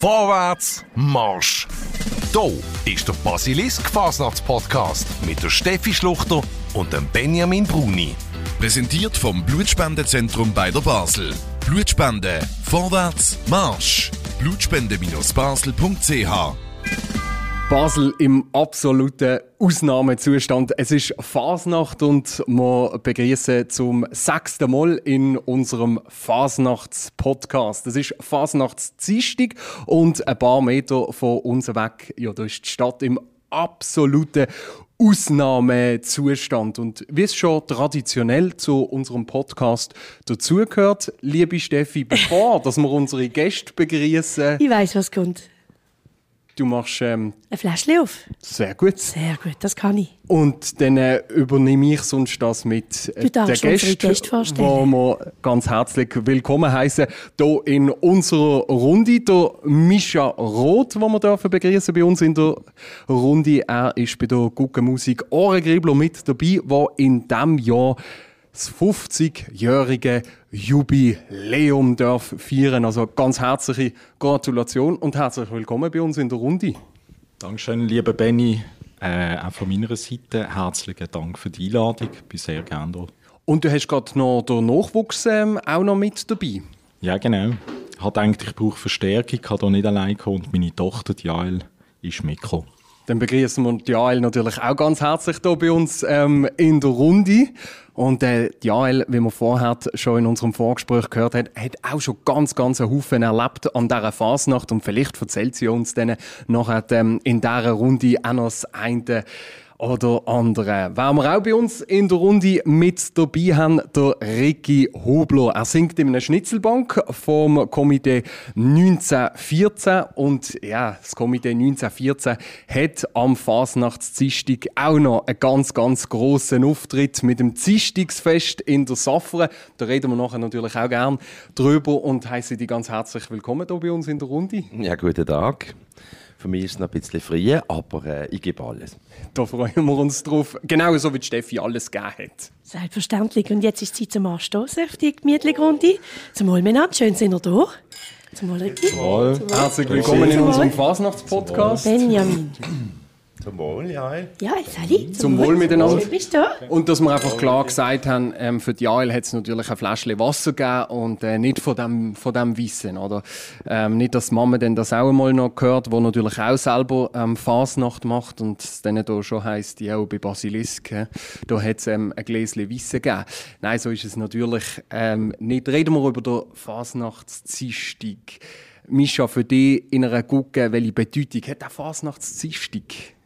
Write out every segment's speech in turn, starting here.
Vorwärts Marsch! Hier ist der Basilisk Fasnachts-Podcast mit der Steffi Schluchter und dem Benjamin Bruni. Präsentiert vom Blutspendezentrum bei der Basel. Blutspende. Vorwärts Marsch! Blutspende-basel.ch Basel im absoluten Ausnahmezustand. Es ist Fasnacht und wir begrüßen zum sechsten Mal in unserem Fasnachts-Podcast. Es ist Fasnachtsdienstag und ein paar Meter von uns weg, ja, da ist die Stadt im absoluten Ausnahmezustand. Und wie es schon traditionell zu unserem Podcast dazugehört, liebe Steffi, bevor dass wir unsere Gäste begrüßen, Ich weiß, was kommt. Du machst ähm, Ein Fläschchen auf. sehr gut. Sehr gut, das kann ich. Und dann äh, übernehme ich sonst das mit äh, den Gästen, Gäste wo wir ganz herzlich willkommen heißen hier in unserer Runde. Der Mischa Roth, den wir dürfen begrüßen bei uns in der Runde. Er ist bei der guten Musik Ohrengriebler mit dabei, der in diesem Jahr das 50-jährige Jubiläum darf feiern. Also ganz herzliche Gratulation und herzlich willkommen bei uns in der Runde. Dankeschön, lieber Benny. Äh, auch von meiner Seite herzlichen Dank für die Einladung. Ich bin sehr gerne da. Und du hast gerade noch den Nachwuchs ähm, auch noch mit dabei. Ja, genau. Ich habe gedacht, ich brauche Verstärkung. Ich habe hier nicht allein gekommen und meine Tochter, die Jael, ist mitgekommen. Dann begrüßen wir die Jael natürlich auch ganz herzlich hier bei uns ähm, in der Runde. Und äh, Jael, wie wir vorher schon in unserem Vorgespräch gehört haben, hat auch schon ganz, ganz einen Haufen erlebt an dieser Fasnacht. Und vielleicht erzählt sie uns dann nachher ähm, in dieser Runde auch noch das eine oder andere. Wer wir auch bei uns in der Runde mit dabei haben, der Ricky Hobler. Er singt in einer Schnitzelbank vom Komitee 1914 und ja, das Komitee 1914 hat am Fasnachtsdienstag auch noch einen ganz, ganz grossen Auftritt mit dem Dienstagsfest in der Safra. Da reden wir nachher natürlich auch gern drüber und heiße dich ganz herzlich willkommen hier bei uns in der Runde. Ja, guten Tag. Für mich ist es noch ein bisschen früh, aber äh, ich gebe alles. Da freuen wir uns drauf. Genauso wie Steffi alles gegeben hat. Selbstverständlich. Und jetzt ist Zeit zum Anstoßen auf die gemütliche Runde. Zum miteinander. Schön sind ihr da. Zum. Herzlich willkommen in unserem Fasnachtspodcast. Benjamin. Zum Wohl, ja. Ja, Sally. Zum Wohl miteinander. Schön bist du da. Und dass wir einfach klar gesagt haben, ähm, für die Jael hat es natürlich ein Fläschchen Wasser gegeben und äh, nicht von dem, von dem Wissen, oder? Ähm, nicht, dass die Mama dann das auch einmal noch gehört, wo natürlich auch selber ähm, Fasnacht macht und es dann da schon heisst, ja, auch bei Basilisk, äh, da hat es ähm, ein Gläschen Wissen gegeben. Nein, so ist es natürlich ähm, nicht. Reden wir über den Fasnachtsdienstag. Mischa, für dich in einer Gucke, welche Bedeutung hat der Fasnachtsdienstag?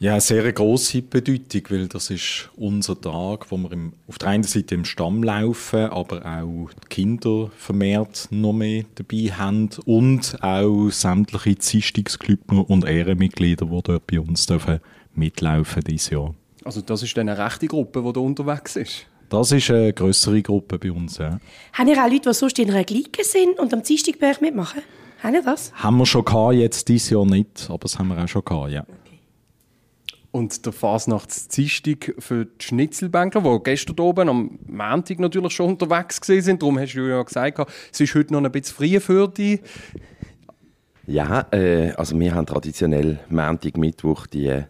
Ja, eine sehr grosse Bedeutung, weil das ist unser Tag, wo wir im, auf der einen Seite im Stamm laufen, aber auch die Kinder vermehrt noch mehr dabei haben und auch sämtliche Dienstagsklubber und Ehrenmitglieder, die dort bei uns dürfen mitlaufen dieses Jahr. Also das ist dann eine rechte Gruppe, die da unterwegs ist. Das ist eine grössere Gruppe bei uns. Ja. Haben ihr auch Leute, die sonst in einer Clique sind und am Dienstag bei euch mitmachen? Haben ihr das? Haben wir schon gehabt, jetzt dieses Jahr nicht, aber das haben wir auch schon gehabt, ja. Und der Fasnachtsdienstag für die Schnitzelbänkler, die gestern oben am Montag natürlich schon unterwegs sind. Darum hast du ja gesagt, es ist heute noch ein bisschen früh für dich. Ja, äh, also wir haben traditionell Montag, Mittwoch die äh,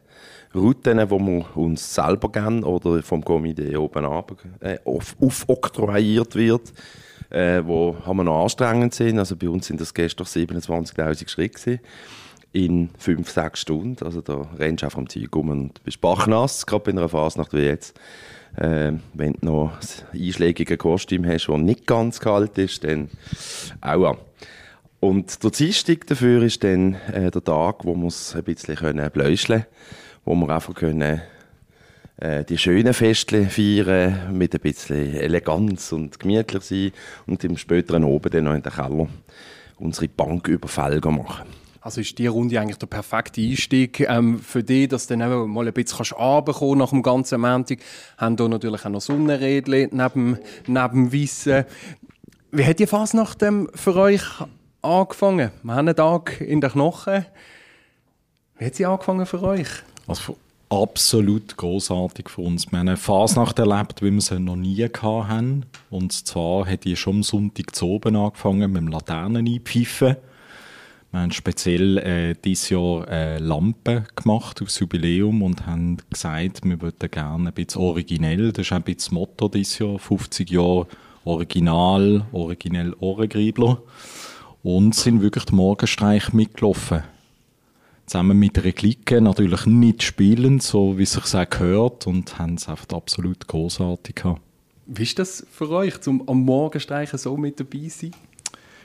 Routen, die wir uns selber geben oder vom Komitee oben ab, äh, auf, aufoktroyiert wird, äh, wo haben wir noch anstrengend sind. Also bei uns sind das gestern 27'000 Schritte gewesen, in 5, 6 Stunden. Also da rennst du einfach am Zeug um und bist bachnass, gerade bei einer Fasnacht wie jetzt. Äh, wenn du noch das einschlägige Kostüm hast, das nicht ganz kalt ist, dann auch Und der Dienstag dafür ist dann äh, der Tag, wo wir es ein bisschen können bläuscheln können, wo wir einfach können, äh, die schönen Feste feiern, mit ein bisschen Eleganz und gemütlich sein und im späteren Oben dann noch in den Keller unsere Banküberfälle machen. Also ist die Runde eigentlich der perfekte Einstieg ähm, für dich, dass du dann eben mal ein bisschen runterkommen nach dem ganzen Montag. Haben hier natürlich auch noch Sonnenrädchen neben, neben Wissen. Wie hat die Fasnacht ähm, für euch angefangen? Wir haben einen Tag in den Knochen. Wie hat sie angefangen für euch? Also absolut großartig für uns. Wir haben eine Fasnacht erlebt, wie wir sie noch nie hatten. Und zwar hat die schon am Sonntag zu oben angefangen mit dem Laternen einpfeifen. Wir haben speziell äh, dieses Jahr äh, Lampen gemacht aufs Jubiläum und haben gesagt, wir würden gerne ein bisschen originell, das ist ein bisschen das Motto dieses Jahr, 50 Jahre Original, originell Ohrengriebler. Und sind wirklich den Morgenstreich mitgelaufen. Zusammen mit einer Clique, natürlich nicht spielend, so wie es sich auch gehört, und haben es einfach absolut großartig gehabt. Wie ist das für euch, zum am Morgenstreichen so mit dabei zu sein?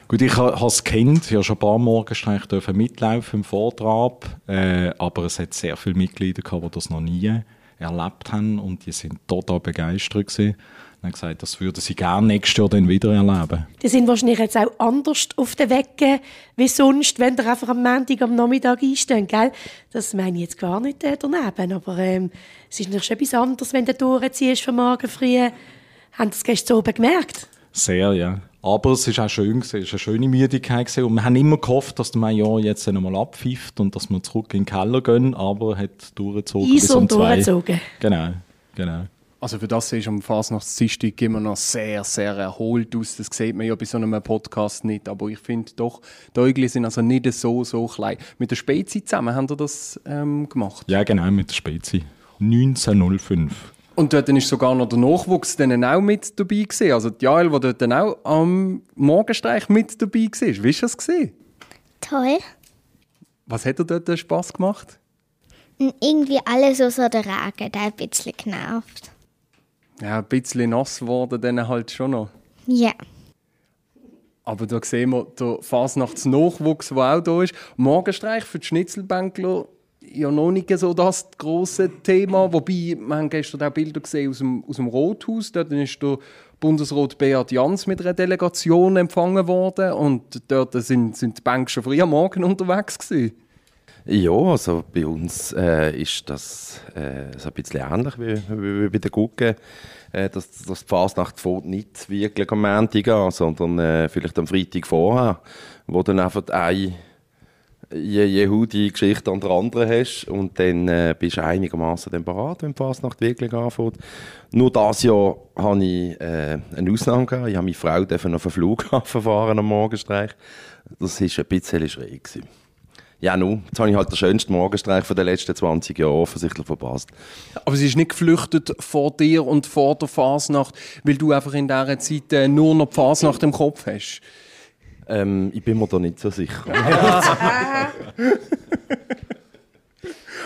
Gut, ich habe es kennt, habe schon ein paar Morgenstreiche mitlaufen im Vortrag, äh, aber es hat sehr viele Mitglieder gehabt, die das noch nie erlebt haben und die sind total begeistert gewesen. Und haben gesagt, das würden sie gerne nächstes Jahr dann wieder erleben. Die sind wahrscheinlich jetzt auch anders auf den Wege wie sonst, wenn ihr einfach am Montag am Nachmittag einstehen, gell? Das meine ich jetzt gar nicht äh, daneben, aber ähm, es ist natürlich schon etwas anderes, wenn du durchziehst von morgen früh. Haben das gestern oben gemerkt? Sehr, ja. Aber es war auch schön, es war eine schöne Müdigkeit. Gewesen. Und wir haben immer gehofft, dass der Major jetzt einmal abpfeift und dass wir zurück in den Keller gehen, aber er hat durchgezogen Eis bis um zwei. durchgezogen. Genau, genau. Also für das ist am Fasnachtsdienstag immer noch sehr, sehr erholt aus. Das sieht man ja bei so einem Podcast nicht. Aber ich finde doch, die Äugel sind also nicht so, so klein. Mit der Spezi zusammen haben ihr das ähm, gemacht? Ja, genau, mit der Spezi. 1905. Und dort ist sogar noch der Nachwuchs dann auch mit dabei gewesen. Also die Jael, die dort dann auch am Morgenstreich mit dabei war. Wie war das? Gewesen? Toll. Was hat dir dort Spass gemacht? irgendwie alles außer der Regen, der ein bisschen genervt. Ja, ein bisschen nass geworden dann halt schon noch. Ja. Aber da sehen wir den Fasnachtsnachwuchs, der auch da ist. Morgenstreich für die Schnitzelbänkler ja noch nicht so das große Thema. Wobei, wir haben gestern auch Bilder gesehen aus dem, aus dem Rothaus. Dort ist der Bundesrat Beat Jans mit einer Delegation empfangen worden. Und dort sind, sind die Bänke schon früh am Morgen unterwegs gewesen. Ja, also bei uns äh, ist das äh, so ein bisschen ähnlich wie, wie, wie bei den Gucken. Äh, dass, dass die Fasnacht nicht wirklich am Montag an, sondern äh, vielleicht am Freitag vorher, wo dann einfach ein je Jehudi-Geschichte an der anderen hast und dann äh, bist du einigermaßen dann bereit, wenn die Fasnacht wirklich anfängt. Nur dieses Jahr hatte ich äh, eine Ausnahme. Gehabt. Ich habe meine Frau auf den Flughafen fahren am Morgenstreich. Das war ein bisschen schräg. Gewesen. Ja, nun, jetzt habe ich halt den schönsten Morgenstreich den letzten 20 Jahren offensichtlich verpasst. Aber sie ist nicht geflüchtet vor dir und vor der Fasnacht, weil du einfach in dieser Zeit äh, nur noch die Fasnacht im Kopf hast? Ähm, ich bin mir da nicht so sicher.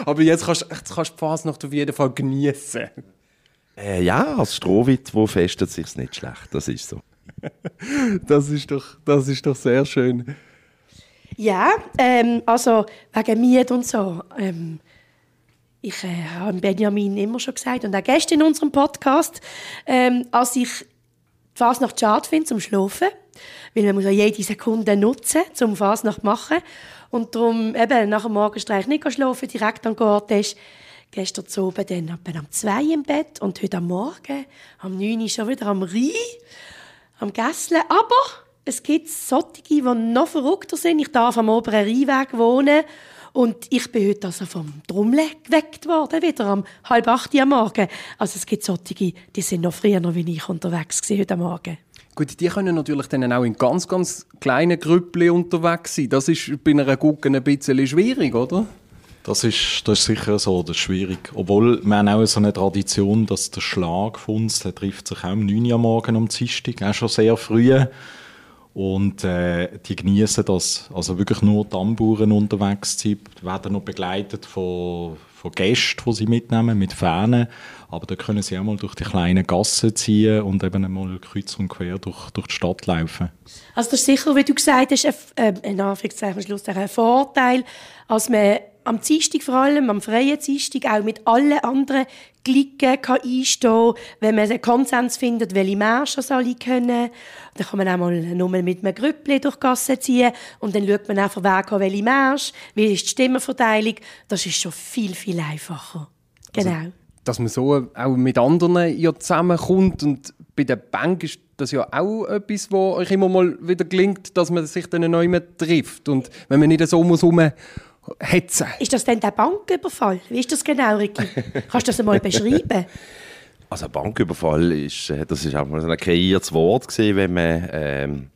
Aber jetzt kannst, jetzt kannst du die Fasnacht auf jeden Fall genießen. Äh, ja, als Strohwitt, wo festet sich nicht schlecht. Das ist so. das, ist doch, das ist doch sehr schön. Ja, ähm, also wegen Miet und so. Ähm, ich äh, habe Benjamin immer schon gesagt und auch gestern in unserem Podcast, ähm, als ich die Fasnacht schade finde zum Schlafen, weil man muss ja jede Sekunde nutzen, um Fasnacht zu machen. Und darum eben nach dem Morgenstreich nicht schlafen, direkt an den ist. Gestern zu oben dann am 2 im Bett und heute am Morgen, am 9 Uhr schon wieder am Rhein, am Gässeln. Aber es gibt solche, die noch verrückter sind. Ich darf am oberen Rheinweg wohnen und ich bin heute also vom Trommel geweckt worden, wieder um halb acht am Morgen. Also es gibt solche, die sind noch früher wie ich unterwegs gewesen, heute Morgen. Gut, die können natürlich dann auch in ganz, ganz kleinen Grüppchen unterwegs sein. Das ist bei einer Gucken ein bisschen schwierig, oder? Das ist, das ist sicher so, das ist schwierig. Obwohl, wir haben auch so eine Tradition, dass der Schlag von uns, der trifft sich auch um 9 Uhr morgen am Dienstag, auch schon sehr früh. Und äh, die genießen das. Also wirklich nur Tamburen unterwegs sind, werden noch begleitet von, von Gästen, die sie mitnehmen, mit Fahnen. Aber da können sie auch mal durch die kleinen Gassen ziehen und eben einmal kreuz und quer durch, durch die Stadt laufen. Also das ist sicher, wie du gesagt hast, ein, äh, in Anführungszeichen Schluss ein Vorteil, als man am Dienstag vor allem, am freien Dienstag, auch mit allen anderen Glicken kann einstehen wenn man einen Konsens findet, welche Märsche soll ich können. Dann kann man auch mal nur mit einem Grüppli durch die Gasse ziehen und dann schaut man einfach, wer kann welche Märsche, wie ist die Stimmenverteilung. Das ist schon viel, viel einfacher. Also, genau. Also, dass man so auch mit anderen ja zusammenkommt und bei der Bank ist das ja auch etwas, wo euch immer mal wieder gelingt, dass man sich dann neu trifft und wenn man nicht so muss hetzen. Ist das denn der Banküberfall? Wie ist das genau, Ricky? Kannst du das einmal beschreiben? Also Banküberfall ist, äh, das ist auch mal so ein kreiertes Wort gewesen, wenn man, ähm,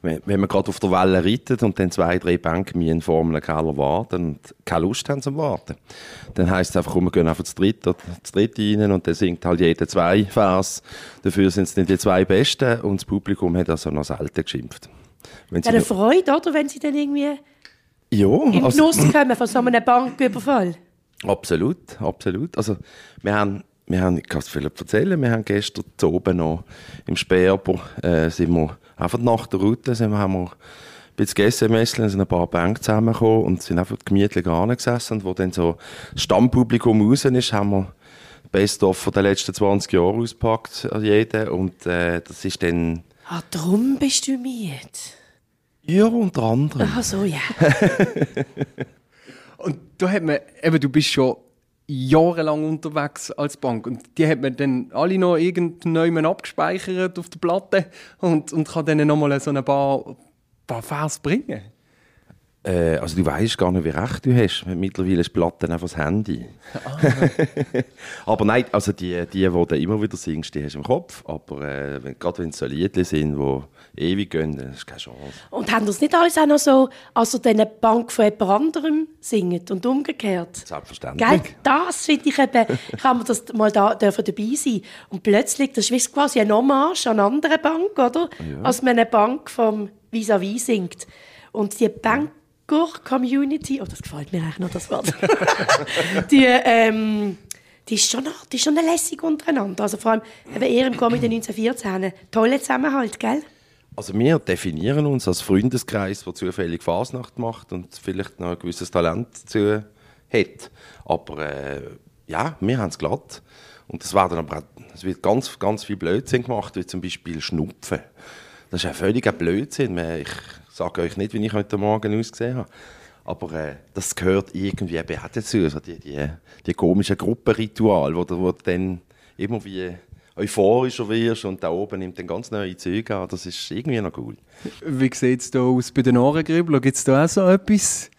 wenn man gerade auf der Welle reitet und dann zwei, drei Bänke in Formel Keller warten und keine Lust haben zum Warten, dann heisst es einfach, komm, wir gehen einfach zu dritt, zu dritt rein und dann singt halt jeder zwei Vers. Dafür sind es nicht die zwei Besten und das Publikum hat also noch selten geschimpft. Wenn sie eine Freude, oder? Wenn sie dann irgendwie ja, in also, Genuss kommen von so einem Banküberfall. Absolut, absolut. Also, wir haben wir haben, ich kann es viel erzählen, wir haben gestern oben noch im Sperber, äh, sind wir einfach nach der Route, sind wir, haben wir ein bisschen gegessen, sind ein paar Bänke zusammengekommen und sind einfach gemütlich gesessen. Und wo dann so das Stammpublikum raus ist, haben wir Best-of von den letzten 20 Jahren ausgepackt, an jeden. Und äh, das ist dann... Ah, darum bist du müde? Ja, unter anderem. Ach so, ja. und da hat man, eben, du bist schon jahrelang unterwegs als Bank. Und die hat man dann alle noch irgendwann abgespeichert auf der Platte und, und kann dann nochmal so ein paar, paar Vers bringen. Äh, also du weißt gar nicht, wie recht du hast. Mittlerweile ist Platten einfach das Handy. Ah. aber nein, also die, die, die du immer wieder singst, die hast du im Kopf. Aber äh, wenn, gerade wenn es so Lieder sind, die ewig gehen, dann ist keine Chance. Und haben das nicht alles auch noch so, also eine Bank von jemand anderem singen und umgekehrt? Selbstverständlich. Gell? Das finde ich eben, kann man das mal da dürfen dabei sein. Und plötzlich, das ist quasi ein Hommage an eine andere Bank, oder? Ja. Als man eine Bank vom Vis-à-vis -vis singt. Und die Bank Gur-Community, oh, das gefällt mir eigentlich noch, das Wort, die, ähm, die ist schon die ist schon lässig untereinander. Also vor allem eben eher im Comedy 1914. Toller Zusammenhalt, gell? Also wir definieren uns als Freundeskreis, der zufällig Fasnacht macht und vielleicht noch ein gewisses Talent dazu hat. Aber äh, ja, wir haben es glatt. Und es werden aber es wird ganz, ganz viel Blödsinn gemacht, wie zum Beispiel Schnupfen. Das ist ein völliger Blödsinn. Ich sage euch nicht, wie ich heute Morgen ausgesehen habe. Aber äh, das gehört irgendwie eben auch dazu. Also die, die, die komischen Gruppenrituale, wo wo dann immer wie euphorischer wirst und da oben nimmt dann ganz neue Züge an. Das ist irgendwie noch cool. Wie sieht es da aus bei den Ohrengrübeln? Gibt es da auch so etwas?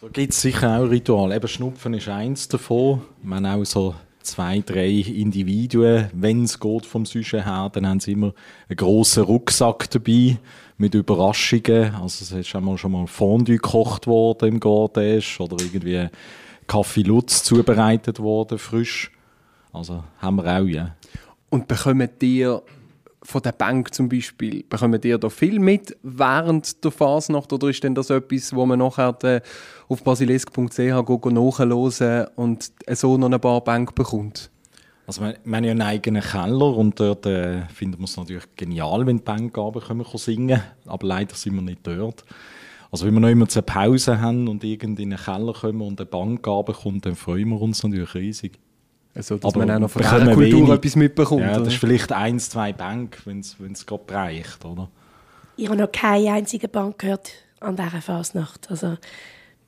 Da gibt es sicher auch Rituale. Eben Schnupfen ist eins davon. Wir haben auch so zwei, drei Individuen, wenn es geht vom Sujet her, dann haben sie immer einen grossen Rucksack dabei mit Überraschungen. Also es ist schon mal, schon mal Fondue gekocht worden im Garten oder irgendwie Kaffee Lutz zubereitet worden, frisch. Also haben wir auch, ja. Und bekommen dir von der Bank zum Beispiel, bekommen ihr da viel mit während der Fasnacht oder ist denn das etwas, wo man nachher äh, auf basilisk.ch nachhören und so noch ein paar Bank bekommt? Also wir, wir haben ja einen eigenen Keller und dort äh, finden wir es natürlich genial, wenn die Bandgaben können singen aber leider sind wir nicht dort. Also wenn wir noch immer eine Pause haben und irgendwie in den Keller kommen und eine Bandgabe kommt, dann freuen wir uns natürlich riesig. Also, dass aber man auch noch von der Kultur wenig. etwas mitbekommt. Ja, das ist vielleicht eins, zwei Bank, wenn es gerade reicht, oder? Ich habe noch keine einzige Bank gehört an dieser Fasnacht. Also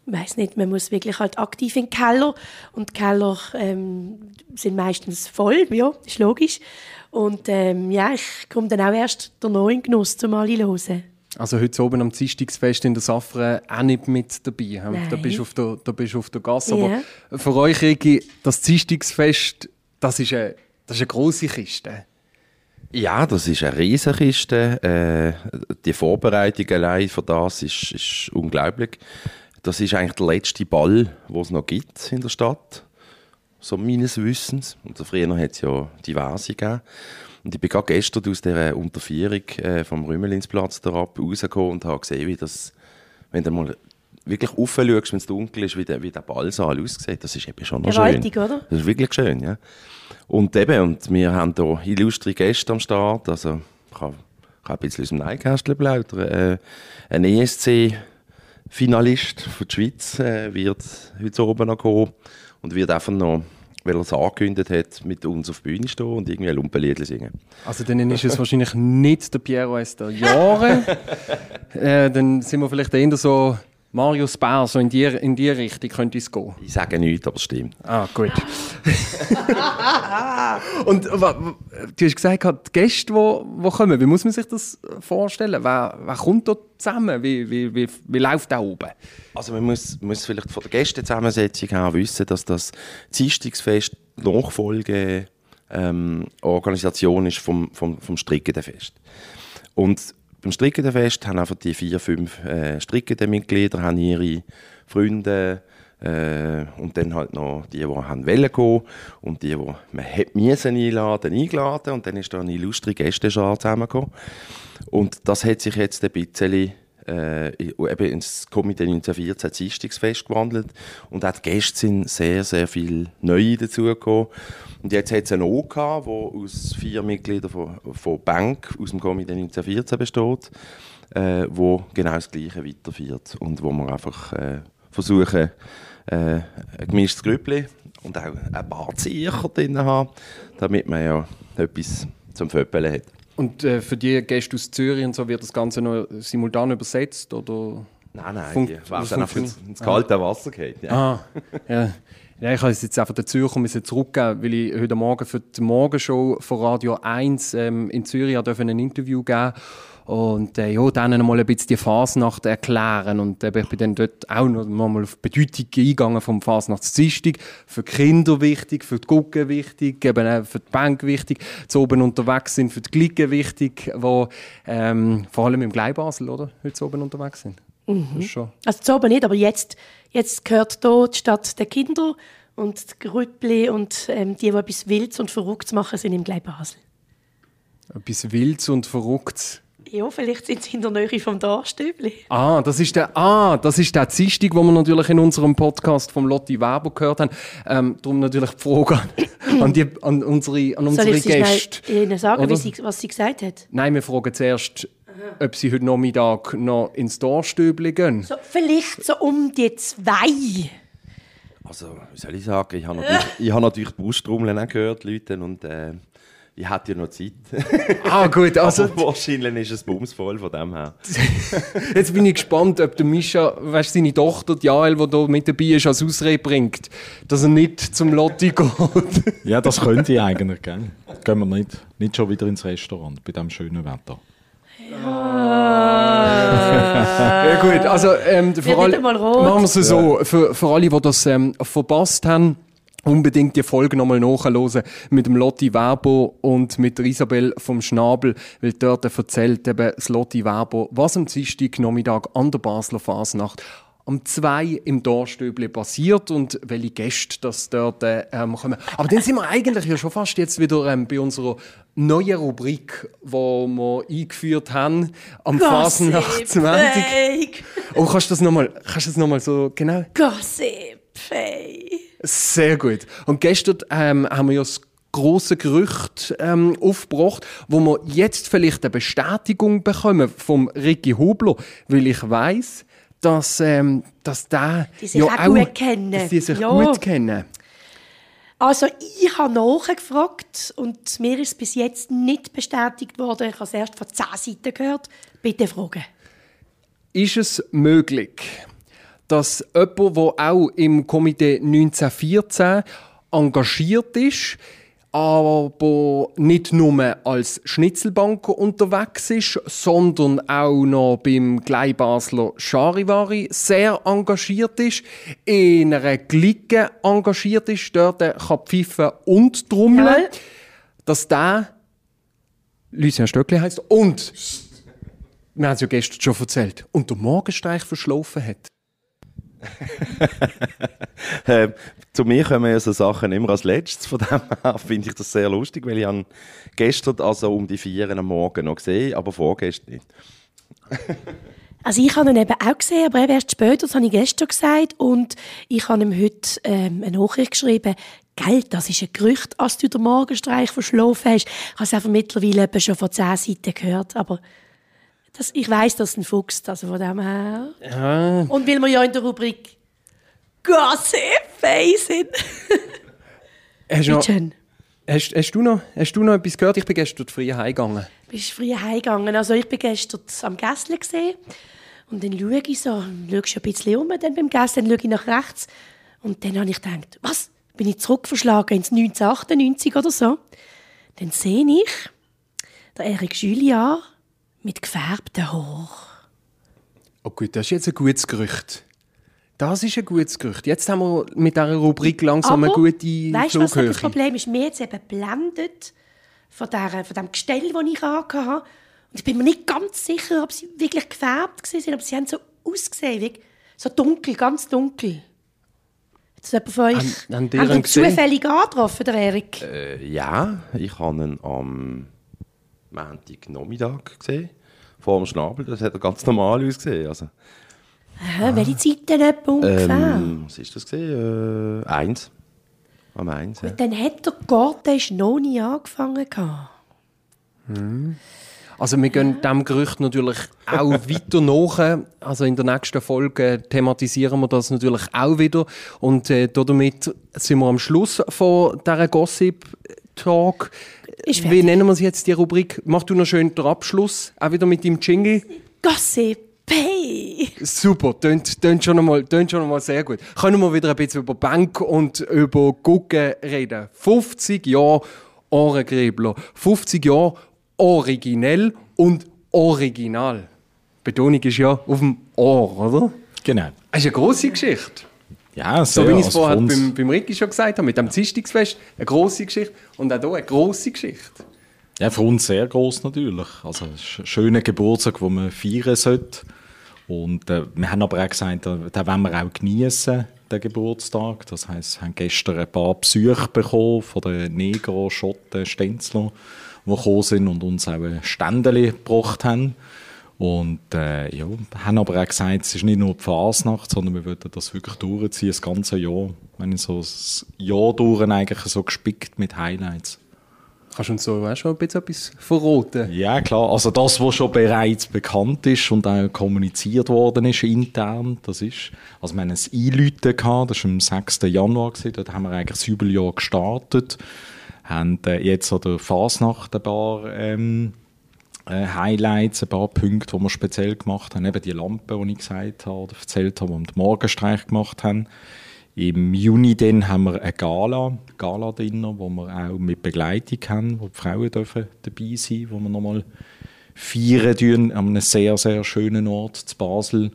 weiß nicht, man muss wirklich halt aktiv in den Keller und die Keller ähm, sind meistens voll, ja, ist logisch. Und ähm, ja, ich komme dann auch erst der neuen Genuss, zum alle hören. Also heute oben am Dienstagsfest in der Safra auch nicht mit dabei. Nein. Da bist du auf der, da bist auf der Gasse. Ja. Aber für euch, Regi, das Dienstagsfest, das ist eine, das ist eine grosse Kiste. Ja, das ist eine Riesenkiste. Äh, die Vorbereitung allein für das ist, ist unglaublich. Das ist eigentlich der letzte Ball, den es noch gibt in der Stadt. So meines Wissens. Und früher hat es ja diverse gegeben. Und ich bin gerade gestern aus dieser Unterführung äh, vom Rümelinsplatz herab rausgekommen und habe gesehen, wie das, wenn du mal wirklich raufschaust, wenn es dunkel ist, wie der, wie der Ballsaal aussieht, das ist eben schon noch Gewaltig, schön. oder? Das ist wirklich schön, ja. Und eben, und wir haben hier illustre Gäste am Start, also ich kann, kann ein bisschen aus dem Neinkästchen plaudern. Äh, ein ESC Finalist von der Schweiz äh, wird heute oben noch kommen und wird einfach noch, weil er es angekündigt hat, mit uns auf der Bühne stehen und irgendwie ein Lumpenlied singen. Also dann ist es wahrscheinlich nicht der Piero der Jahre. äh, dann sind wir vielleicht eher so Marius Bär, so in die, in die Richtung könnte es gehen. Ich sage nichts, aber es stimmt. Ah, gut. Und du hast gesagt, die Gäste, die, die kommen, wie muss man sich das vorstellen? Wer, wer kommt dort zusammen? Wie, wie, wie, wie läuft da oben? Also man muss, muss vielleicht von der Gästezusammensetzung her wissen, dass das Dienstagsfest Nachfolge ähm, Organisation ist vom, vom, vom Stricken Fest. Und beim Strickenden Fest haben einfach die vier, fünf äh, strickenden Mitglieder haben ihre Freunde äh, und dann halt noch die, die haben wollen gehen und die, die man hätte müssen einladen, eingeladen und dann ist da eine illustre Gästeschar zusammengekommen. Und das hat sich jetzt ein bisschen äh, eben ins Komitee 1914 Dienstagsfest gewandelt und auch die Gäste sind sehr, sehr viele Neue dazugekommen. Und jetzt hat es einen O gehabt, der aus vier Mitgliedern von, von Bank aus dem Komitee 1914 besteht, äh, wo genau das Gleiche weiterführt und wo wir einfach äh, versuchen, äh, ein gemischtes Grüppli und auch ein paar Ziecher drin haben, damit man ja etwas zum Föppeln hat. Und äh, für die Gäste aus Zürich und so wird das Ganze noch simultan übersetzt? Oder? Nein, nein, Fun die werden einfach ins, ins kalte ah. Wasser geht. Ja. Ah, ja. Ja, ich habe es jetzt einfach dazu kommen, zurückgeben, weil ich heute Morgen für die Morgenshow von Radio 1 ähm, in Zürich ein Interview geben und äh, ja, dann mal ein bisschen die Fasnacht erklären. Und äh, ich bin dann dort auch noch mal auf die Bedeutung eingegangen vom Fasnachtsdienstag. Für die Kinder wichtig, für die Gucken wichtig, eben auch für die Bank wichtig, zu oben unterwegs sind, für die Glicken wichtig, wo ähm, vor allem im Gleibasel, oder? Heute oben unterwegs sind. Mhm. Schon. Also zu oben nicht, aber jetzt, jetzt gehört hier die Stadt der Kinder und die Grüppli und ähm, die, die etwas Wildes und Verrücktes machen, sind im Gleibasel. Etwas Wildes und Verrücktes? Ja, vielleicht sind sie in der Nähe vom Darstübli. Ah, das ist der, ah, das ist der Dienstag, den wir natürlich in unserem Podcast vom Lotti Weber gehört haben. Ähm, darum natürlich die Frage an, an, die, an unsere, an unsere Soll ich Gäste. Ihnen sagen, wie sie, was sie gesagt hat? Nein, wir fragen zuerst, Aha. ob sie heute Nachmittag noch ins Dorstübli gehen. So, vielleicht so um die zwei. Also, wie soll ich sagen, ich habe natürlich, ich habe natürlich die Bustrummeln gehört, Leute, und äh, ich hatte ja noch Zeit. Ah, gut. Also, Aber wahrscheinlich ist es bumsvoll von dem her. Jetzt bin ich gespannt, ob der Mischa, weißt, seine Tochter, die Jael, die hier mit dabei ist, als Ausrede bringt, dass er nicht zum Lotti geht. ja, das könnte ich eigentlich, gell? Gehen wir nicht, nicht schon wieder ins Restaurant bei diesem schönen Wetter. Ja. ja gut, also ähm, vor allem machen wir es so, für, für alle, die das ähm, verpasst haben, unbedingt die Folge nochmal nachhören mit dem Lotti Werbo und mit der Isabel vom Schnabel, weil dort erzählt eben das Lotti Werbo, was am Dienstag Nachmittag an der Basler Fasnacht um zwei im Dorstübli passiert und welche Gäste das dort ähm, kommen. Aber dann sind wir eigentlich ja schon fast jetzt wieder ähm, bei unserer neuen Rubrik, die wir eingeführt haben am Fasnacht 20. Oh, kannst du das nochmal, kannst du das nochmal so genau? Gossip. Sehr gut. Und gestern ähm, haben wir ja das große Gerücht ähm, aufgebracht, wo wir jetzt vielleicht eine Bestätigung bekommen vom Ricky Hubler, weil ich weiß, dass, ähm, dass der die sich ja auch, gut kennen. Dass die sich ja. gut kennen. Also ich habe nachgefragt und mir ist bis jetzt nicht bestätigt worden. Ich habe es erst von zehn Seiten gehört. Bitte fragen. Ist es möglich, dass jemand, der auch im Komitee 1914 engagiert ist, aber nicht nur als Schnitzelbanker unterwegs ist, sondern auch noch beim Gleibasler Charivari sehr engagiert ist, in einer Clique engagiert ist, dort kann pfeifen und trommeln, ja. dass der Lucien Stöckli heisst und wir haben es ja gestern schon erzählt, und der Morgenstreich verschlafen hat. äh, zu mir kommen ja so Sachen immer als letztes. Von dem her finde ich das sehr lustig, weil ich habe gestern also um die vier am Morgen noch gesehen, aber vorgestern nicht. also ich habe ihn eben auch gesehen, aber eben erst später, das habe ich gestern gesagt. Und ich habe ihm heute ähm, eine Nachricht geschrieben, Gell, das ist ein Gerücht, als du den Morgenstreich verschlafen hast. Ich habe es einfach mittlerweile schon von zehn Seiten gehört, aber das, ich weiß, dass ein Fuchs, also von dem her. Ja. Und weil wir ja in der Rubrik Gossip sind. hast, noch, hast, hast, du noch, hast du noch etwas gehört? Ich bin gestern früh heimgegangen. Bist früh heimgegangen? Also ich bin gestern am Gässle gesehen und dann schaue ich so, schaue ich ein bisschen um dann beim Gässle, dann schaue ich nach rechts und dann habe ich gedacht, was? Bin ich zurückverschlagen ins 1998 oder so? Dann sehe ich, der Erik Julia mit gefärbten Haaren. Oh gut, das ist jetzt ein gutes Gerücht. Das ist ein gutes Gerücht. Jetzt haben wir mit dieser Rubrik langsam Aber, eine gute weißt, Flughöhe. Weißt das Problem ist? Mir jetzt eben blendet von, der, von dem Gestell, das ich hatte. Und ich bin mir nicht ganz sicher, ob sie wirklich gefärbt waren, aber sie haben so ausgesehen, wie so dunkel, ganz dunkel. Hat das jemand von euch haben ihn gesehen? zufällig angetroffen, der Erik? Äh, ja, ich habe ihn am Montagnachmittag gesehen. Vor dem Schnabel, das hat er ganz normal ausgesehen. Also, Hä, welche Zeit denn etwa ungefähr? ähm, was ist das gesehen? Äh, eins. Am eins, ja. Dann hat der Cortège noch nie angefangen. gehabt. Also wir gehen diesem Gerücht natürlich auch weiter nach. Also in der nächsten Folge thematisieren wir das natürlich auch wieder. Und äh, damit sind wir am Schluss von dieser Gossip-Talk. Ist Wie nennen wir es jetzt, die Rubrik? Mach du noch schön den Abschluss, auch wieder mit dem Jingle. Gossip. Hey. Super, tönt, tönt, schon einmal, tönt schon einmal sehr gut. Können wir wieder ein bisschen über Bank und über Gucken reden. 50 Jahre Ohrengräbler. 50 Jahre originell und original. Betonung ist ja auf dem Ohr, oder? Genau. Das ist eine grosse Geschichte. Ja, So wie ich es vorher beim, beim Ricky schon gesagt habe, mit dem Zistungsfest, eine grosse Geschichte und auch hier eine grosse Geschichte. Ja, für uns sehr groß natürlich. Also ein schöner Geburtstag, den man feiern sollte. Und äh, wir haben aber auch gesagt, da wollen wir auch genießen, den Geburtstag. Das heisst, wir haben gestern ein paar Besuche bekommen von den Negro, Schotten, Stenzler, die gekommen sind und uns auch ein Ständchen gebracht haben. Und äh, ja, haben aber auch gesagt, es ist nicht nur die Fasnacht, sondern wir würden das wirklich durchziehen, das ganze Jahr. Wenn ich so das Jahr durch eigentlich so gespickt mit Highlights. Kannst du uns so auch schon ein bisschen etwas verraten? Ja, klar. Also das, was schon bereits bekannt ist und auch kommuniziert worden ist intern, das ist, also wir haben ein Einläuten gehabt, das war am 6. Januar, gewesen, dort haben wir eigentlich das Jubeljahre gestartet, haben äh, jetzt an der Fasnacht ein paar ähm, äh, Highlights, ein paar Punkte, die wir speziell gemacht haben, eben die Lampe, die ich gesagt habe, oder erzählt habe, die wir den Morgenstreich gemacht haben. Im Juni dann haben wir eine Gala, Gala-Dinner, wo wir auch mit Begleitung haben, wo die Frauen dürfen dabei sein wo wir nochmal feiern dürfen, an einem sehr, sehr schönen Ort zu Basel.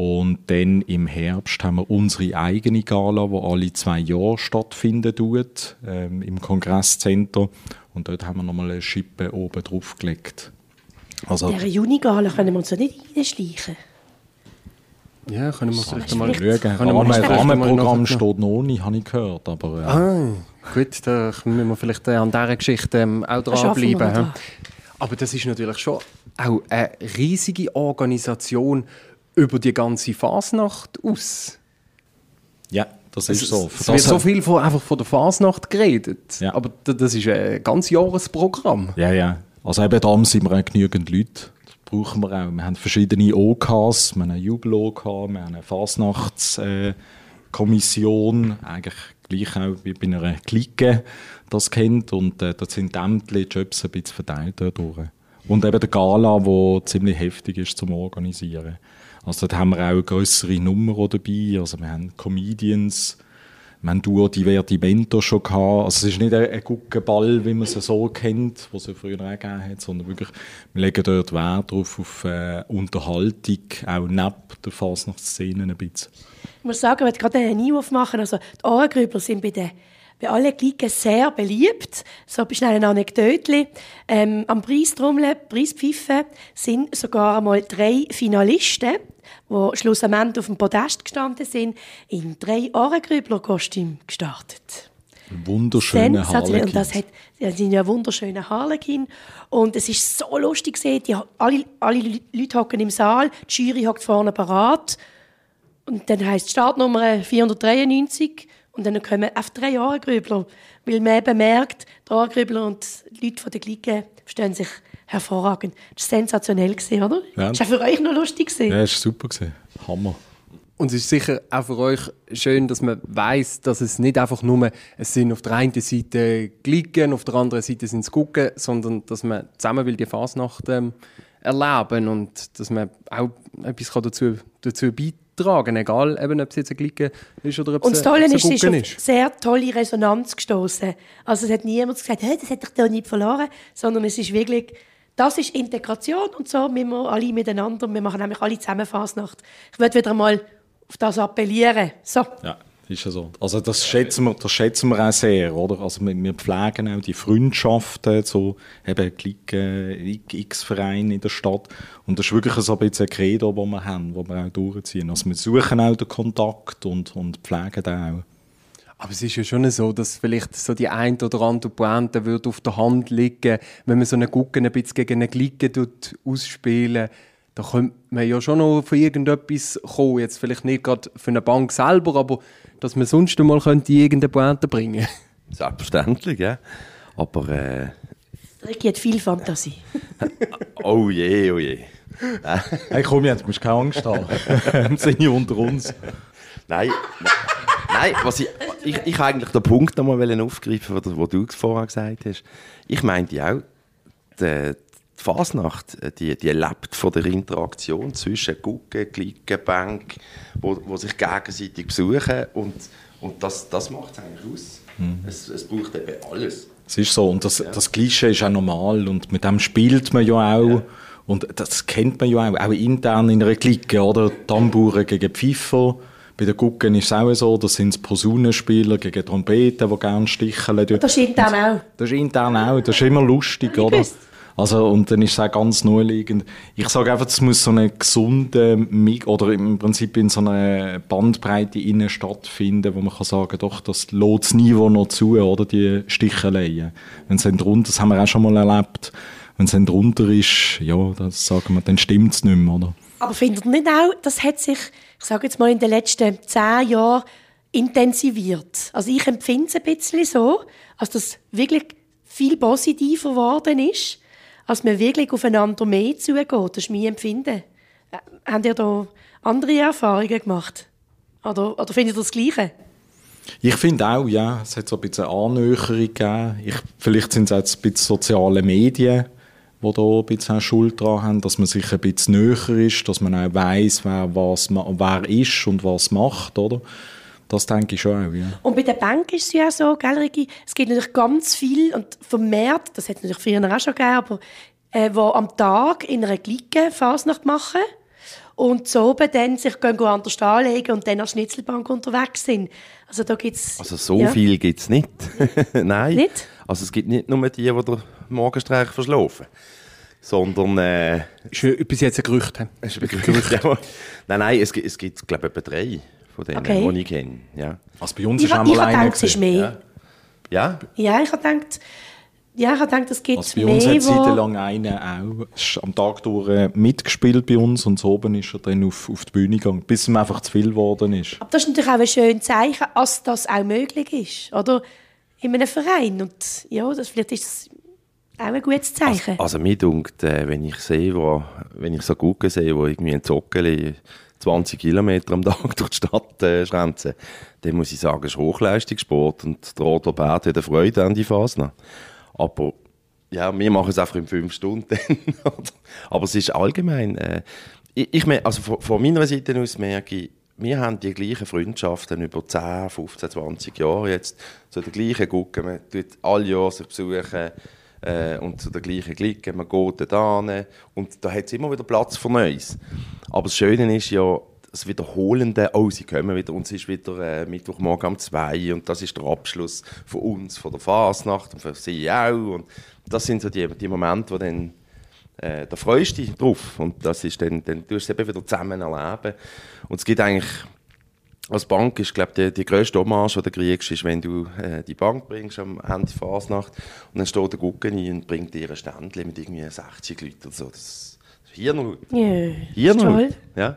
Und dann im Herbst haben wir unsere eigene Gala, die alle zwei Jahre stattfinden tut, ähm, im Kongresscenter. Und dort haben wir nochmal eine Schippe oben drauf gelegt. Also, Der Junigala können wir uns ja nicht reinschleichen. Ja, können wir vielleicht mal schauen. Rahmenprogramm steht noch nicht, habe ich gehört. Aber, äh, Ah, gut, da müssen wir vielleicht an dieser Geschichte ähm, auch dranbleiben. Aber das ist natürlich schon auch eine riesige Organisation über die ganze Fasnacht aus. ja, das ist so. Es, Für es wird so viel von, einfach von der Fasnacht geredet. Ja. Aber das ist ein ganz Jahresprogramm. Ja, ja. Also eben darum sind wir auch genügend Leute. Das brauchen wir auch. Wir haben verschiedene OKs. Wir haben eine Jubel-OK, wir haben eine Fasnachtskommission. Eigentlich gleich auch wie bei einer Clique das kennt. Und äh, dort sind die Ämter, die Jobs ein bisschen verteilt dadurch. Und eben der Gala, der ziemlich heftig ist zum Organisieren. Also dort haben wir auch grössere Nummer dabei. Also wir haben Comedians, wir haben Duo Divertimento schon gehabt. Also es ist nicht ein, Guckenball, wie man es so kennt, was es früher auch gegeben hat, sondern wirklich, wir legen dort Wert drauf, auf äh, Unterhaltung, auch neben der Fasnachtsszene ein bisschen. Ich muss sagen, ich möchte gerade einen Einwurf machen. Also, die Ohrengrübler sind bei, den, bei allen Klicken sehr beliebt. So schnell eine Anekdote. Ähm, am Preistrommeln, Preispfeifen, sind sogar einmal drei Finalisten, die schlussendlich auf dem Podest gestanden sind, in drei Ohrengrübler-Kostümen gestartet. Ein wunderschöner Sensationell. Und das hat, ja, sind ja wunderschöne Harlequin. Und es ist so lustig gesehen. Die, alle, alle Leute hocken im Saal, die Jury hockt vorne parat. Und dann heisst Startnummer 493. Und dann kommen auf drei Ohrengrübler. Weil man eben merkt, die Ohrengrübler und die Leute von der Clique verstehen sich hervorragend. Das war sensationell, oder? Ja. Das war auch für euch noch lustig. Gewesen. Ja, ist super gewesen. Hammer. Und es ist sicher auch für euch schön, dass man weiß, dass es nicht einfach nur es sind auf der einen Seite Glicken, auf der anderen Seite sind es Gucken, sondern dass man zusammen will die Fasnacht ähm, erleben und dass man auch etwas kann dazu, dazu beitragen egal eben, ob es jetzt ein Glicken ist oder ob Und es das Tolle ein ist, es ist auf sehr tolle Resonanz gestoßen. Also es hat niemand gesagt, hey, das hat dich da nicht verloren, sondern es ist wirklich, das ist Integration und so müssen wir alle miteinander, wir machen nämlich alle zusammen Fasnacht. Ich würde wieder mal auf das appellieren. So, Ja, ist ja so. Also das schätzen wir, das schätzen wir auch sehr, oder? Also wir, wir pflegen auch die Freundschaften, so eben Klicken, X-Vereine in der Stadt. Und das ist wirklich so ein bisschen ein Credo, das wir haben, das wir auch durchziehen. Also wir suchen auch den Kontakt und, und pflegen den auch. Aber es ist ja schon so, dass vielleicht so die ein oder andere Pointe wird auf der Hand liegen, wenn man so einen Gucken ein bisschen gegen einen Glicken ausspielen da könnte man ja schon noch von irgendetwas kommen. Jetzt vielleicht nicht gerade für eine Bank selber, aber dass man sonst mal könnte irgendeine Pointe bringen Selbstverständlich, ja. Aber... Äh... Ricky hat viel Fantasie. oh je, oh je. hey, komm jetzt, du musst keine Angst haben. Wir sind hier unter uns. Nein, nein, was ich, ich, ich eigentlich den Punkt nochmal aufgreifen, den du vorher gesagt hast. Ich meinte auch, die, die Fasnacht, die, die lebt von der Interaktion zwischen Gucken, Klicken, Bank, wo, wo sich gegenseitig besuchen und, und das, das macht es eigentlich aus. Mhm. Es, es braucht eben alles. Es ist so und das, ja. das Klischee ist auch normal und mit dem spielt man ja auch. Ja. Und das kennt man ja auch, auch intern in einer Clique, oder? Tamburen gegen Pfeifer. Bei den Gucken ist es auch so, das sind Posaunenspieler gegen Trompeten, die gerne sticheln. Das ist intern auch. Das ist intern auch, das ist immer lustig, oder? Gewusst. Also, und dann ist es auch ganz naheliegend. Ich sage einfach, es muss so eine gesunde, oder im Prinzip in so einer Bandbreite innen stattfinden, wo man kann sagen, doch, das lädt das Niveau noch zu, oder, die Sticheleien. Wenn es dann drunter, das haben wir auch schon mal erlebt, wenn es dann drunter ist, ja, das sagen wir, dann stimmt es nicht mehr, oder? Aber findet ihr nicht auch, das hat sich, ich sage jetzt mal, in den letzten zehn Jahren intensiviert? Also ich empfinde es ein bisschen so, als das wirklich viel positiver geworden ist als man wirklich aufeinander mehr zugeht. Das ist mein Empfinden. Äh, habt ihr da andere Erfahrungen gemacht? Oder, oder findet ihr das Gleiche? Ich finde auch, ja. Es hat so ein bisschen Annäherung gegeben. Ich, vielleicht sind es auch ein bisschen soziale Medien, die da ein bisschen Schuld dran haben, dass man sich ein bisschen näher ist, dass man auch weiss, wer, was, wer ist und was macht, oder? Das denke ich schon auch, ja. Und bei der Bank ist es ja so, gell, Rigi? Es gibt natürlich ganz viel und vermehrt, das hat es natürlich früher auch schon gegeben, aber äh, die am Tag in einer Clique Fasnacht machen und so oben dann sich gehen, anders anlegen und dann als Schnitzelbank unterwegs sind. Also da gibt's... Also so ja. viel gibt es nicht. Nein. Nicht? Also es gibt nicht nur die, die den Morgenstreich verschlafen sondern... Äh, ist bis jetzt ein Gerücht. Ist ein Gerücht. ja. Nein, nein, es, es gibt, glaube ich, etwa drei von denen, okay. die ich kenne. Ja. Also bei uns ich ist einmal einer gedacht, es ist mehr. Ja? Ja, ja ich habe gedacht... Ja, ich habe gedacht, es gibt also bei uns hat Zeit lang einer auch ist am Tag durch äh, mitgespielt bei uns und so oben ist er dann auf, auf die Bühne gegangen, bis ihm einfach zu viel geworden ist. Aber das ist natürlich auch ein schönes Zeichen, dass das auch möglich ist, oder? In einem Verein und ja, das, vielleicht ist das auch ein gutes Zeichen. Also, also mir dunkt, äh, wenn ich sehe, wo, wenn ich so gut sehe, wo irgendwie ein Zockeli 20 Kilometer am Tag durch die Stadt äh, dann muss ich sagen, es ist Hochleistungssport und der Roter Bert hat Freude an die Phase. Aber ja, wir machen es einfach in fünf Stunden. Aber es ist allgemein, äh, ich, ich also von, von, meiner Seite aus merke ich, wir haben die gleichen Freundschaften über 10, 15, 20 Jahre jetzt. Zu der gleichen gucken, man tut alle Jahre sich besuchen äh, und zu der gleichen Clique, man geht da und da hat es immer wieder Platz für Neues. Aber das Schöne ist ja, das Wiederholende, oh, sie kommen wieder und es ist wieder äh, Mittwochmorgen um zwei und das ist der Abschluss von uns, von der Fasnacht und für sie auch. Und das sind so die, die Momente, wo dann äh, da freust du dich drauf und das ist dann, dann tust du es eben wieder zusammen erleben. Und es gibt eigentlich, als Bank ist, glaube die, die grösste Hommage, die du kriegst, ist, wenn du äh, die Bank bringst am Ende der Fasnacht und dann steht der Gucken ein und bringt dir ein Ständchen mit irgendwie 60 Leuten oder so. Das, Hirnhaut. Yeah, Hirnhaut. Ja.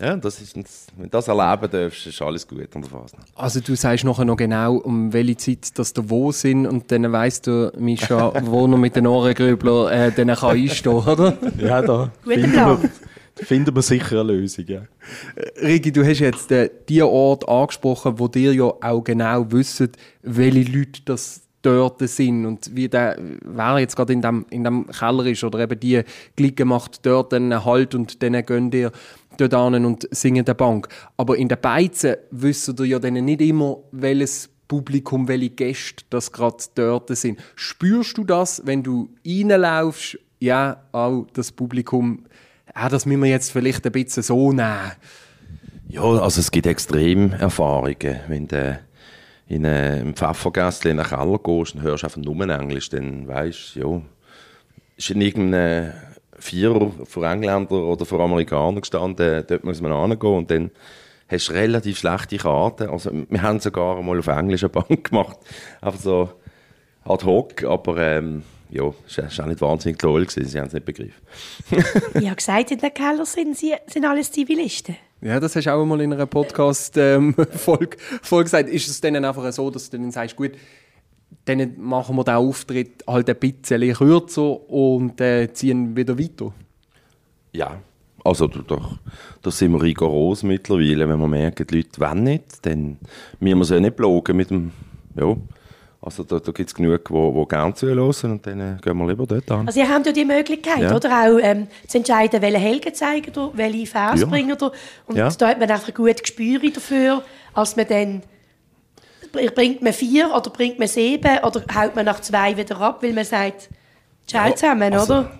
Ja, das ist, wenn du das erleben darfst, ist alles gut an der Fasnacht. Also du sagst nachher noch genau, um welche Zeit dass du wo sind und dann weißt du, Mischa, wo noch mit den Ohrengrübler äh, dann kann einstehen, oder? Ja, da finden wir, finden wir sicher eine Lösung, ja. Äh, Rigi, du hast jetzt äh, die Ort angesprochen, wo dir ja auch genau wissen, welche Leute das dort sind und wie der, wer jetzt gerade in dem, in dem Keller ist oder eben die Glicke macht dort einen Halt und dann gehen dir dort an und singen der Bank. Aber in der Beizen wissen ihr ja dann nicht immer, welches Publikum, welche Gäste das gerade dort sind. Spürst du das, wenn du reinlaufst? Ja, auch das Publikum, ja, das müssen wir jetzt vielleicht ein bisschen so nehmen. Ja, also es gibt extrem Erfahrungen. Wenn du in einem Pfeffergässli in den Keller gehst und hörst einfach nur Englisch, dann weißt du, ja, ist in irgendeinem Vierer von Engländern oder von Amerikanern gestanden, dort muss man hingehen und dann hast du relativ schlechte Karten. Also wir haben sogar einmal auf Englisch eine Bank gemacht, einfach so ad hoc, aber ähm, ja, es war auch nicht wahnsinnig toll, gewesen. sie haben es nicht begriffen. ich habe gesagt, in den Keller sind, sie, sind alles Zivilisten. Ja, das hast du auch einmal in einer Podcast-Folge ähm, gesagt. Ist es dann einfach so, dass du dann sagst, gut, dann machen wir den Auftritt halt ein bisschen kürzer und äh, ziehen wieder weiter? Ja, also da, da sind wir rigoros mittlerweile. Wenn wir merken, die Leute wollen nicht, dann müssen wir sie nicht blogen mit dem, ja, also da, da gibt es genug, die wo, wo gerne zuhören und dann äh, gehen wir lieber dort an. Also ihr habt ja die Möglichkeit, ja. oder auch ähm, zu entscheiden, welche Helge zeigen ihr, welche Vers ja. bringen ihr. Und ja. da hat man einfach ein gutes Gespür dafür, als man dann bringt man vier oder bringt man sieben oder haut man nach zwei wieder ab, weil man sagt, ciao zusammen, also, oder?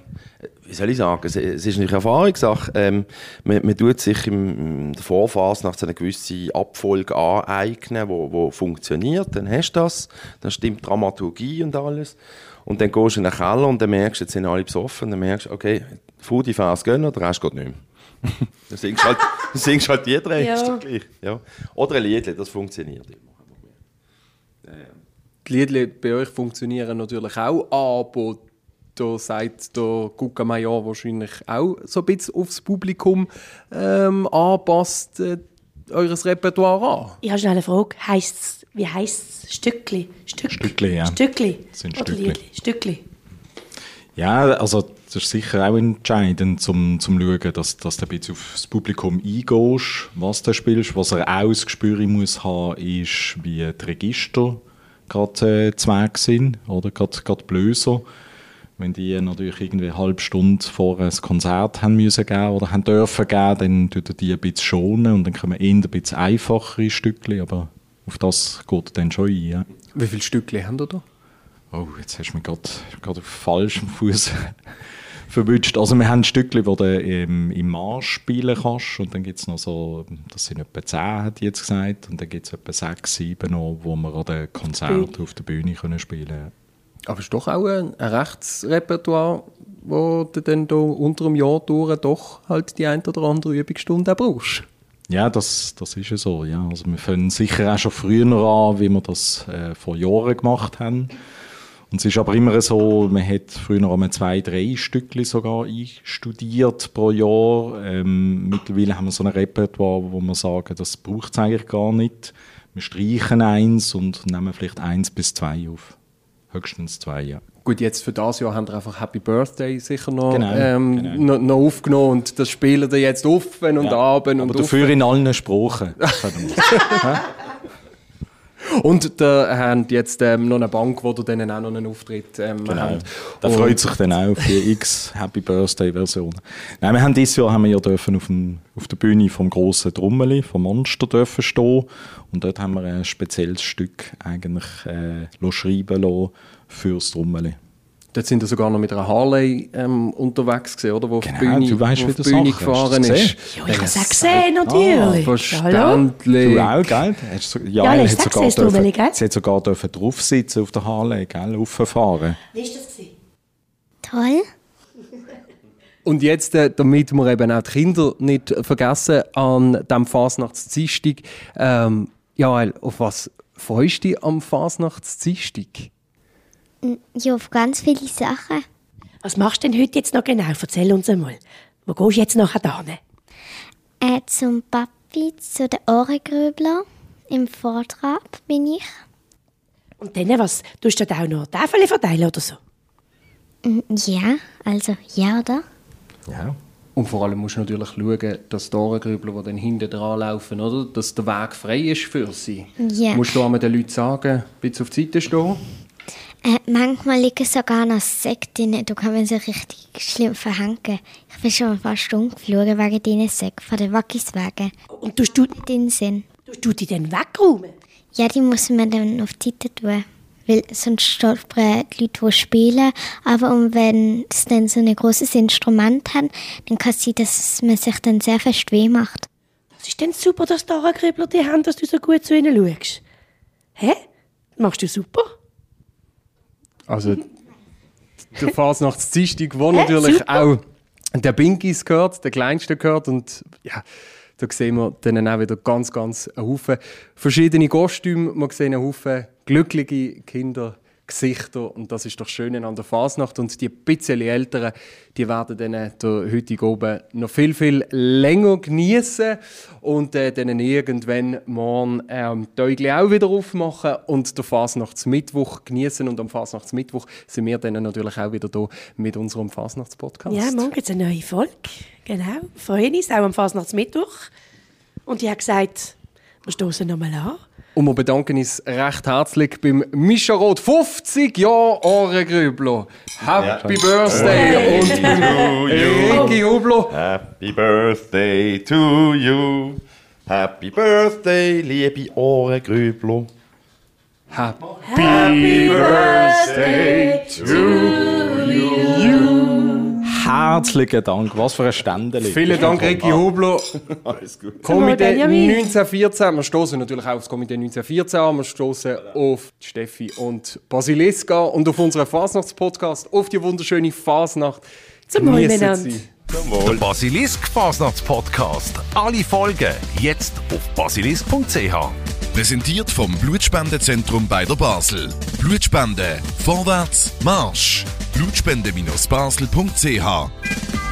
Wie soll ich sagen, es, es ist eine Erfahrungssache. Ähm, man, man tut sich in der Vorphase nach so einer gewissen Abfolge aneignen, wo, wo funktioniert. Dann hast du das, dann stimmt Dramaturgie und alles. Und dann gehst du in den Keller und dann merkst du, jetzt sind alle besoffen. Und dann merkst du, okay, Fu die Phase gehen oder der Rest geht nicht mehr. dann singst du halt, dann singst halt die drei, ja. gleich. Ja. Oder ein Lied, das funktioniert immer. Die Lieder bei euch funktionieren natürlich auch, aber da sagt der Gucca-Major wahrscheinlich auch so ein bisschen aufs Publikum ähm, anpasst, äh, eures Repertoire an. Ich habe schnell eine Frage. Heisst's, wie heisst es? Stückli? Stück, Stückli, ja. Stückli? Das sind Stückli. Stückli. Ja, also das ist sicher auch entscheidend, zum zu schauen, dass, dass du ein bisschen aufs Publikum eingehst, was du spielst. Was er auch das Gespür muss haben, ist, wie die Register gerade äh, Zweig sind, oder gerade, gerade Blöser. Wenn die natürlich irgendwie eine halbe Stunde vor ein Konzert haben müssen geben oder haben dürfen geben, dann tut die ein bisschen schonen und dann kommen eher ein bisschen einfachere Stückchen, aber auf das geht dann schon ein. Ja. Wie viele Stückchen haben ihr da? Oh, jetzt hast du mich gerade auf falschem Fuß verwünscht. Also wir haben Stückchen, die du im, im Marsch spielen kannst und dann gibt es noch so, das sind etwa 10, hat jetzt gesagt, und dann gibt es etwa 6, 7 noch, wo wir an den Konzerten auf der Bühne können spielen können. Aber es ist doch auch ein, ein Rechtsrepertoire, wo du dann da unter einem Jahr durch doch halt die ein oder andere Übungsstunde brauchst. Ja, das, das ist ja so. Ja. Also wir fangen sicher auch schon früher an, wie wir das äh, vor Jahren gemacht haben. Und es ist aber immer so, man hat früher einmal zwei, drei Stückchen sogar einstudiert pro Jahr. Ähm, mittlerweile haben wir so ein Repertoire, wo wir sagen, das braucht es eigentlich gar nicht. Wir streichen eins und nehmen vielleicht eins bis zwei auf höchstens zwei, ja. Gut, jetzt für das Jahr haben wir einfach Happy Birthday sicher noch, genau, ähm, genau. noch, noch, aufgenommen und das spielen wir jetzt offen und ja, abend. Aber und dafür in allen Sprachen. Und da haben jetzt ähm, noch eine Bank, wo du dann auch noch einen Auftritt ähm, genau. haben. Da freut sich dann auch für X Happy Birthday Version. Nein, wir haben dieses Jahr haben wir ja dürfen auf, dem, auf der Bühne vom grossen Trommeli, vom Monster dürfen stehen und dort haben wir ein spezielles Stück eigentlich äh, schreiben lassen fürs Trommeli. Dort sind wir sogar noch mit einer Harley ähm, unterwegs gewesen, oder? Wo genau, auf Bühne, du weißt, wie die Bühne gefahren ist. Ja, ich habe es auch gesehen, natürlich. Ah, verständlich. Du auch, gell? Ja, ja hat sogar gesehen, dürfen, gell? Sie hat sogar dürfen drauf sitzen auf der Harley, gell? Rauffahren. Wie war das? Gewesen? Toll. Und jetzt, äh, damit wir eben auch die Kinder nicht vergessen, an diesem Fasnachtsdienstag, ähm, ja, auf was freust du dich am Fasnachtsdienstag? Ja, auf ganz viele Sachen. Was machst du denn heute jetzt noch genau? Erzähl uns einmal. Wo gehst du jetzt nachher hin? Äh, zum Papi, zu den Ohrengrübler. Im Vortrag bin ich. Und dann, was? Tust du da auch noch Tafel verteilen oder so? Ja, also ja, oder? Ja. Und vor allem musst du natürlich schauen, dass die Ohrengrübler, die dann hinten dran laufen, oder? dass der Weg frei ist für sie. Ja. Musst du den Leuten sagen, bisschen auf die Seite stehen? Äh, manchmal liegen sogar noch Säcke drin. Da kann man sich richtig schlimm verhängen. Ich bin schon fast umgeflogen wegen diesen Säcken von den Wackiswagen. Und tust du den Sinn? Tust du die dann wegräumen? Ja, die muss man dann auf die Seite tun. Weil sonst stolpern die Leute, die spielen. Aber und wenn sie dann so ein großes Instrument haben, dann kann es sein, dass man sich dann sehr fest weh macht. Das Was ist denn super, dass die Arengrübler die haben, dass du so gut zu ihnen schaust? Hä? Machst du super? Also, der Fasnachtsdienstag, wo natürlich super. auch der Binkies gehört, der kleinste gehört. Und ja, da sehen wir dann auch wieder ganz, ganz einen Haufen verschiedene Kostüme. Wir sehen einen Haufen glückliche Kinder. Gesichter und das ist doch schön an der Fasnacht und die bisschen Älteren, die werden dann äh, der oben noch viel viel länger genießen und äh, dann irgendwann morgen ähm, die Äugel auch wieder aufmachen und den Fasnachtsmittwoch genießen und am Fasnachtsmittwoch sind wir dann natürlich auch wieder da mit unserem Fasnachtspodcast. Ja, morgen gibt es eine neue Folge. Genau. Freuen uns, auch am Fasnachtsmittwoch. Und ich habe gesagt, wir stoßen nochmal an. Und wir bedanken uns recht herzlich beim Mischa Roth. 50 Jahre Ohrengrübler. Happy Birthday! Und beim Ricky Hublo. Happy Birthday to you. Happy Birthday, liebe Ohrengrübler. Happy Birthday Herzlichen Dank, was für ein Ständchen. Vielen Dank, Ricky Hublo. Alles gut. Komitee Benjamin. 1914. Wir stoßen natürlich auch auf das Komitee 1914 an. Wir stoßen auf Steffi und Basiliska und auf unseren Fasnachtspodcast, auf die wunderschöne Fasnacht. Zum Wohl miteinander. Der Basilisk Fasnachtspodcast. Alle Folgen jetzt auf basilisk.ch. Präsentiert vom Blutspendezentrum bei der Basel. Blutspende. Vorwärts, Marsch. Blutspende-basel.ch